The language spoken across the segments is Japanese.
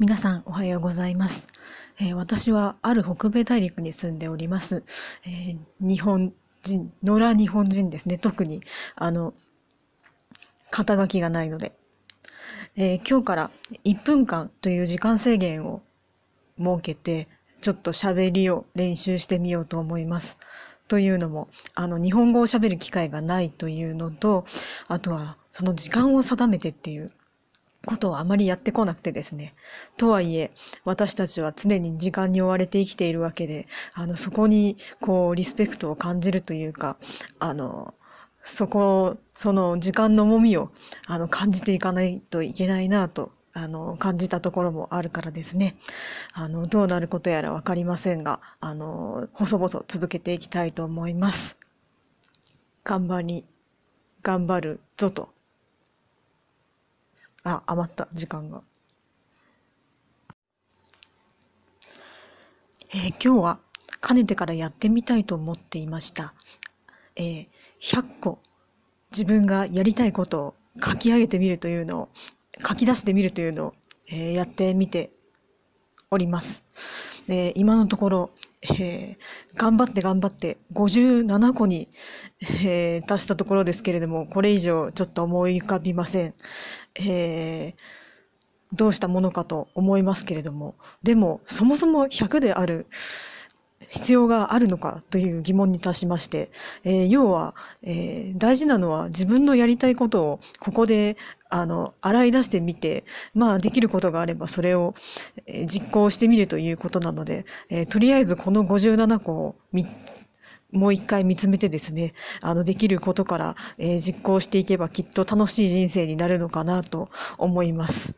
皆さんおはようございます。えー私はある北米大陸に住んでおります。えー日本人、野良日本人ですね。特に、あの、肩書きがないので。えー今日から1分間という時間制限を設けて、ちょっと喋りを練習してみようと思います。というのも、あの、日本語を喋る機会がないというのと、あとは、その時間を定めてっていうことをあまりやってこなくてですね。とはいえ、私たちは常に時間に追われて生きているわけで、あの、そこに、こう、リスペクトを感じるというか、あの、そこ、その時間の重みを、あの、感じていかないといけないなと、あの、感じたところもあるからですね。あの、どうなることやらわかりませんが、あの、細々続けていきたいと思います。頑張り、頑張るぞと。あ、余った時間が。えー今日はかねてからやってみたいと思っていました。えー100個自分がやりたいことを書き上げてみるというのを、書き出してみるというのを、えーやってみております。で今のところ、えー頑張って頑張って57個に、えー達したところですけれども、これ以上ちょっと思い浮かびません。えーどうしたものかと思いますけれども、でも、そもそも100である必要があるのかという疑問に達しまして、えー要は、えー大事なのは自分のやりたいことをここで、あの、洗い出してみて、まあ、できることがあればそれを、えー実行してみるということなので、えとりあえずこの57個をもう一回見つめてですね、あの、できることから、え実行していけばきっと楽しい人生になるのかなと思います。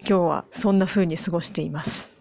今日はそんな風に過ごしています。